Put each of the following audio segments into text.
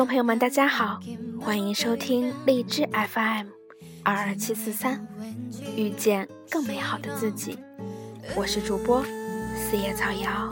众朋友们，大家好，欢迎收听荔枝 FM 二二七四三，遇见更美好的自己。我是主播四叶草瑶。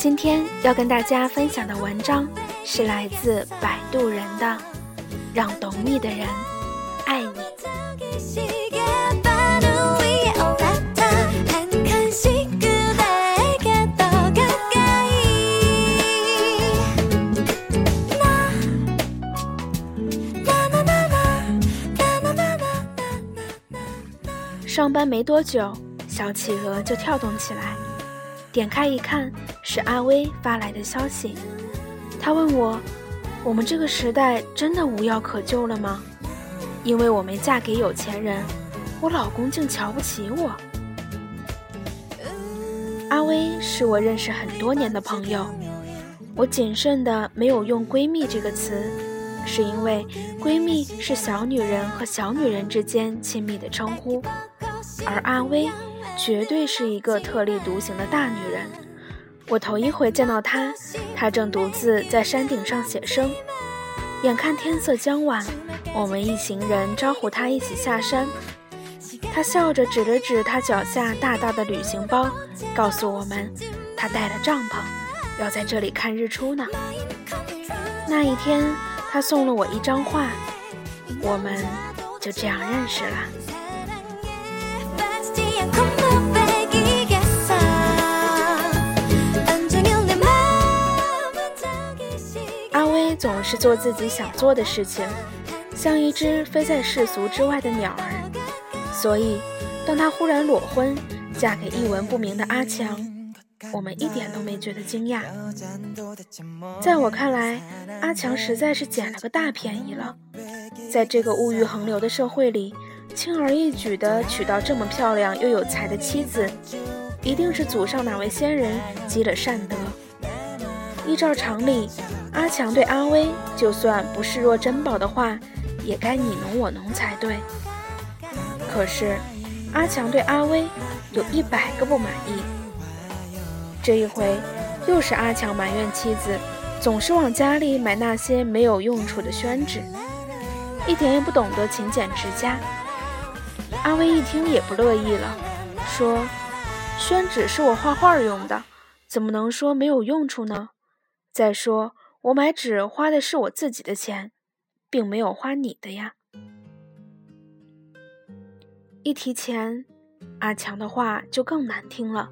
今天要跟大家分享的文章是来自摆渡人的《让懂你的人爱你》。上班没多久，小企鹅就跳动起来。点开一看，是阿威发来的消息。他问我：“我们这个时代真的无药可救了吗？因为我没嫁给有钱人，我老公竟瞧不起我。”阿威是我认识很多年的朋友，我谨慎的没有用“闺蜜”这个词，是因为闺蜜是小女人和小女人之间亲密的称呼，而阿威。绝对是一个特立独行的大女人。我头一回见到她，她正独自在山顶上写生。眼看天色将晚，我们一行人招呼她一起下山。她笑着指了指她脚下大大的旅行包，告诉我们，她带了帐篷，要在这里看日出呢。那一天，她送了我一张画，我们就这样认识了。是做自己想做的事情，像一只飞在世俗之外的鸟儿。所以，当他忽然裸婚，嫁给一文不名的阿强，我们一点都没觉得惊讶。在我看来，阿强实在是捡了个大便宜了。在这个物欲横流的社会里，轻而易举地娶到这么漂亮又有才的妻子，一定是祖上哪位先人积了善德。依照常理。阿强对阿威，就算不视若珍宝的话，也该你侬我侬才对。可是，阿强对阿威有一百个不满意。这一回，又是阿强埋怨妻子总是往家里买那些没有用处的宣纸，一点也不懂得勤俭持家。阿威一听也不乐意了，说：“宣纸是我画画用的，怎么能说没有用处呢？再说。”我买纸花的是我自己的钱，并没有花你的呀。一提钱，阿强的话就更难听了，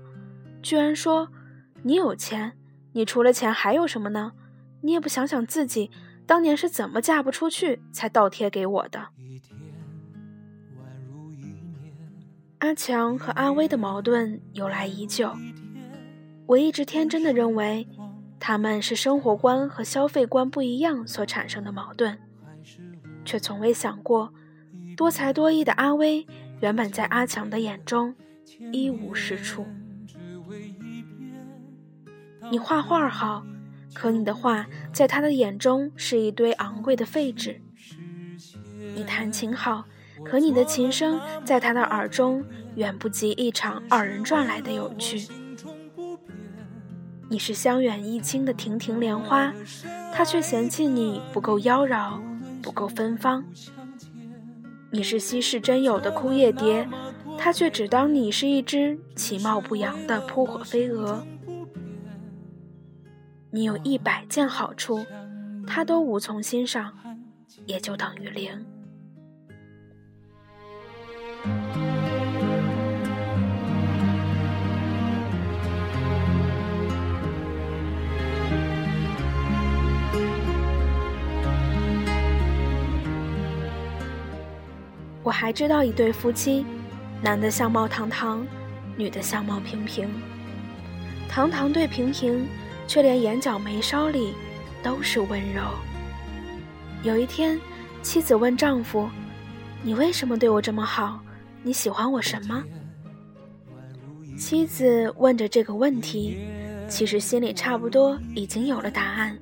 居然说：“你有钱，你除了钱还有什么呢？你也不想想自己当年是怎么嫁不出去才倒贴给我的。”阿强和阿威的矛盾由来已久，我一直天真的认为。他们是生活观和消费观不一样所产生的矛盾，却从未想过，多才多艺的阿威原本在阿强的眼中一无是处。你画画好，可你的画在他的眼中是一堆昂贵的废纸；你弹琴好，可你的琴声在他的耳中远不及一场二人转来的有趣。你是香远益清的亭亭莲花，他却嫌弃你不够妖娆，不够芬芳。你是稀世珍有的枯叶蝶，他却只当你是一只其貌不扬的扑火飞蛾。你有一百件好处，他都无从欣赏，也就等于零。我还知道一对夫妻，男的相貌堂堂，女的相貌平平。堂堂对平平，却连眼角眉梢里都是温柔。有一天，妻子问丈夫：“你为什么对我这么好？你喜欢我什么？”妻子问着这个问题，其实心里差不多已经有了答案。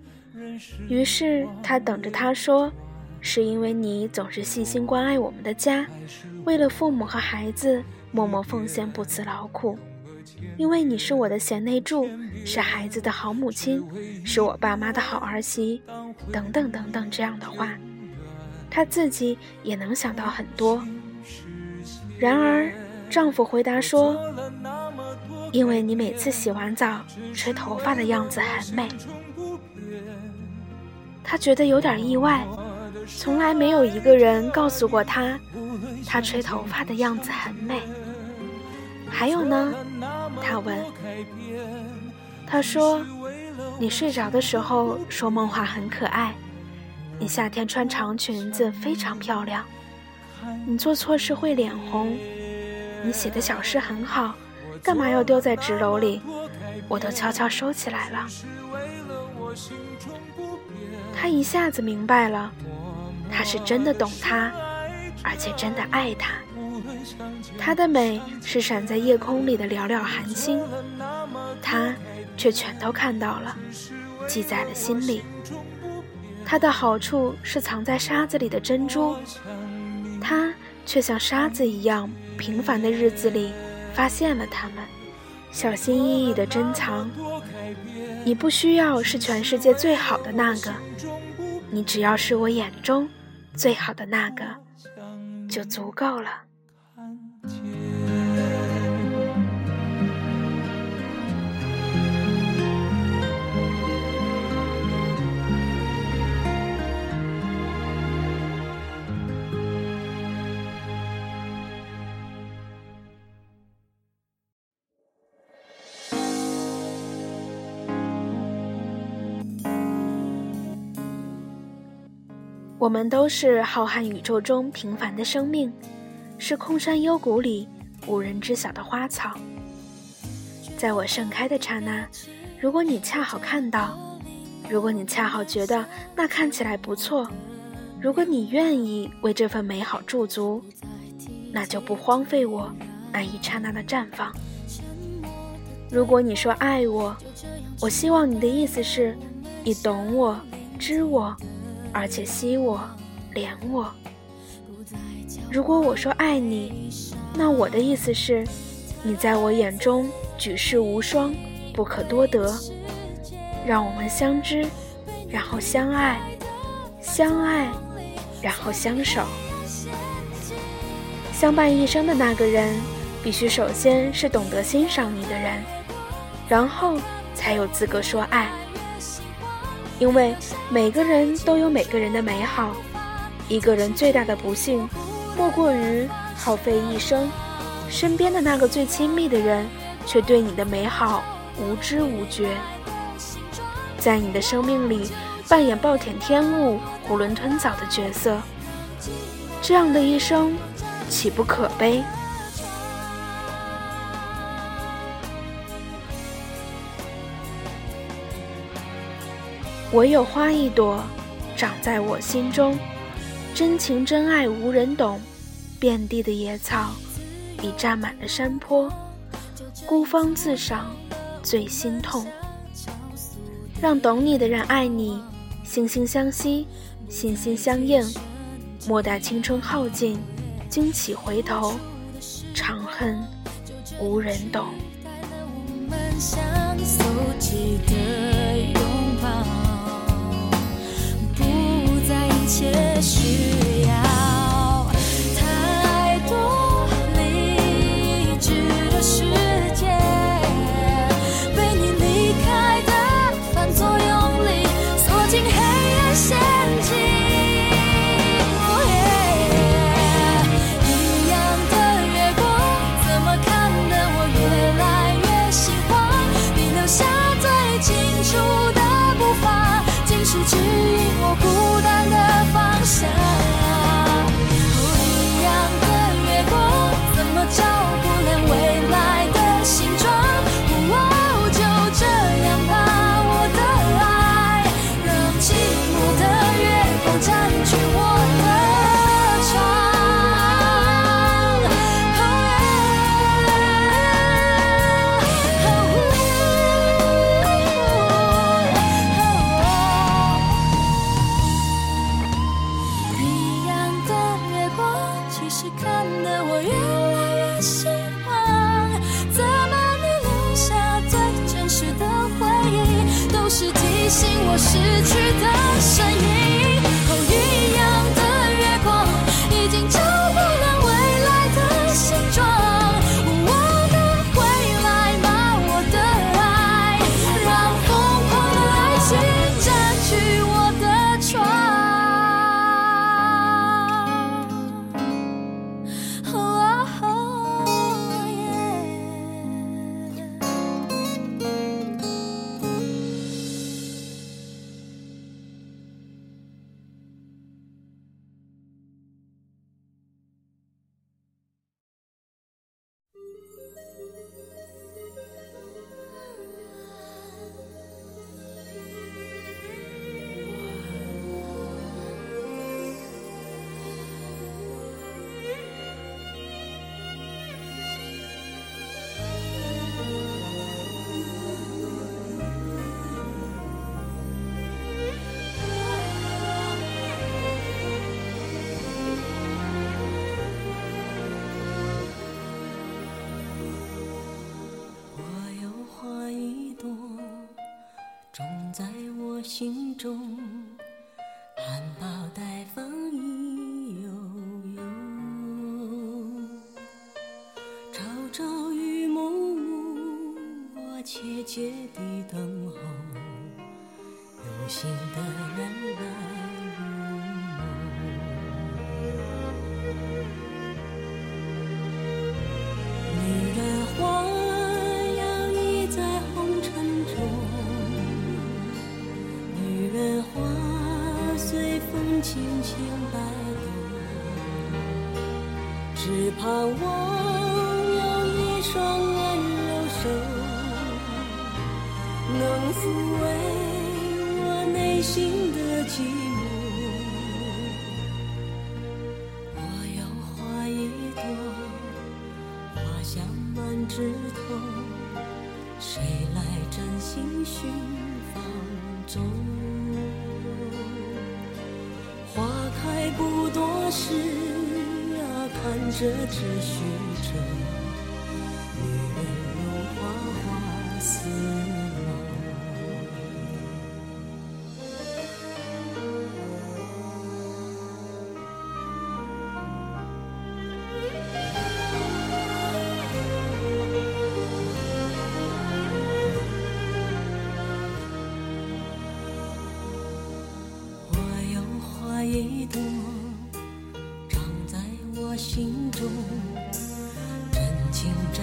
于是他等着他说：“是因为你总是细心关爱我们的家，为了父母和孩子默默奉献，不辞劳苦。因为你是我的贤内助，是孩子的好母亲，是我爸妈的好儿媳，等等等等这样的话，他自己也能想到很多。然而。”丈夫回答说：“因为你每次洗完澡吹头发的样子很美。”他觉得有点意外，从来没有一个人告诉过他，他吹头发的样子很美。还有呢？他问。他说：“你睡着的时候说梦话很可爱，你夏天穿长裙子非常漂亮，你做错事会脸红。”你写的小诗很好，干嘛要丢在纸篓里？我都悄悄收起来了。他一下子明白了，他是真的懂他，而且真的爱他。他的美是闪在夜空里的寥寥寒星，他却全都看到了，记在了心里。他的好处是藏在沙子里的珍珠，他却像沙子一样。平凡的日子里，发现了他们，小心翼翼的珍藏。你不需要是全世界最好的那个，你只要是我眼中最好的那个，就足够了。我们都是浩瀚宇宙中平凡的生命，是空山幽谷里无人知晓的花草。在我盛开的刹那，如果你恰好看到，如果你恰好觉得那看起来不错，如果你愿意为这份美好驻足，那就不荒废我那一刹那的绽放。如果你说爱我，我希望你的意思是，你懂我，知我。而且惜我，怜我。如果我说爱你，那我的意思是，你在我眼中举世无双，不可多得。让我们相知，然后相爱，相爱，然后相守。相伴一生的那个人，必须首先是懂得欣赏你的人，然后才有资格说爱。因为每个人都有每个人的美好，一个人最大的不幸，莫过于耗费一生，身边的那个最亲密的人，却对你的美好无知无觉，在你的生命里扮演暴殄天物、囫囵吞枣的角色，这样的一生，岂不可悲？唯有花一朵，长在我心中。真情真爱无人懂，遍地的野草已占满了山坡。孤芳自赏，最心痛。让懂你的人爱你，惺惺相惜，心心相印。莫待青春耗尽，惊起回头，长恨无人懂。需要信我失去的声音。心中，含苞待放意悠悠。朝朝与暮暮，我切切地等候，有心的人来只盼望有一双温柔手，能抚慰我内心的寂寞。看着只虚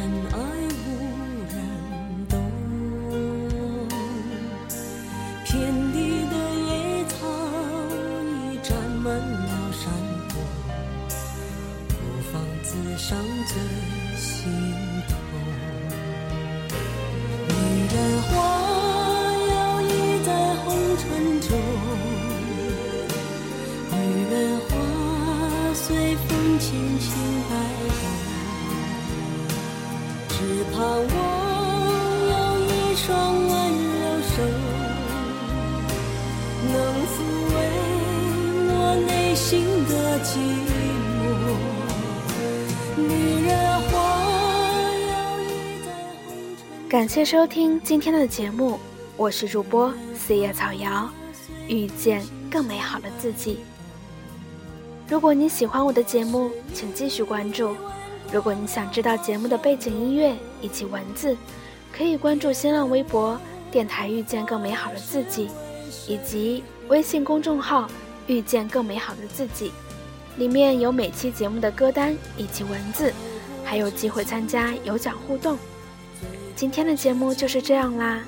情只盼望有一双温柔手，能抚慰我内心的寂寞。女人花摇曳在红尘。感谢收听今天的节目，我是主播四叶草瑶，遇见更美好的自己。如果你喜欢我的节目，请继续关注。如果你想知道节目的背景音乐以及文字，可以关注新浪微博“电台遇见更美好的自己”，以及微信公众号“遇见更美好的自己”，里面有每期节目的歌单以及文字，还有机会参加有奖互动。今天的节目就是这样啦，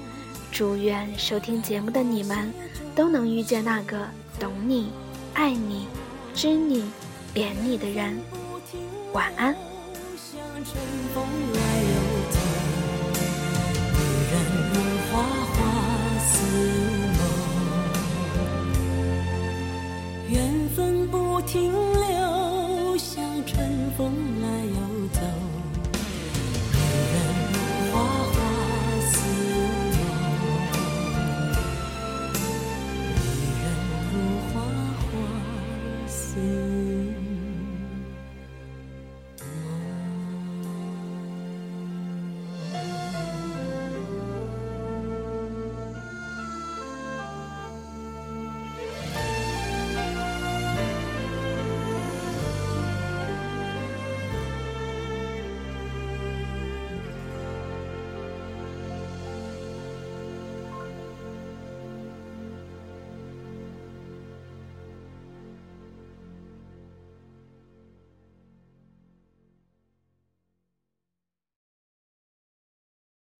祝愿收听节目的你们都能遇见那个懂你、爱你、知你、怜你的人。晚安。春风来。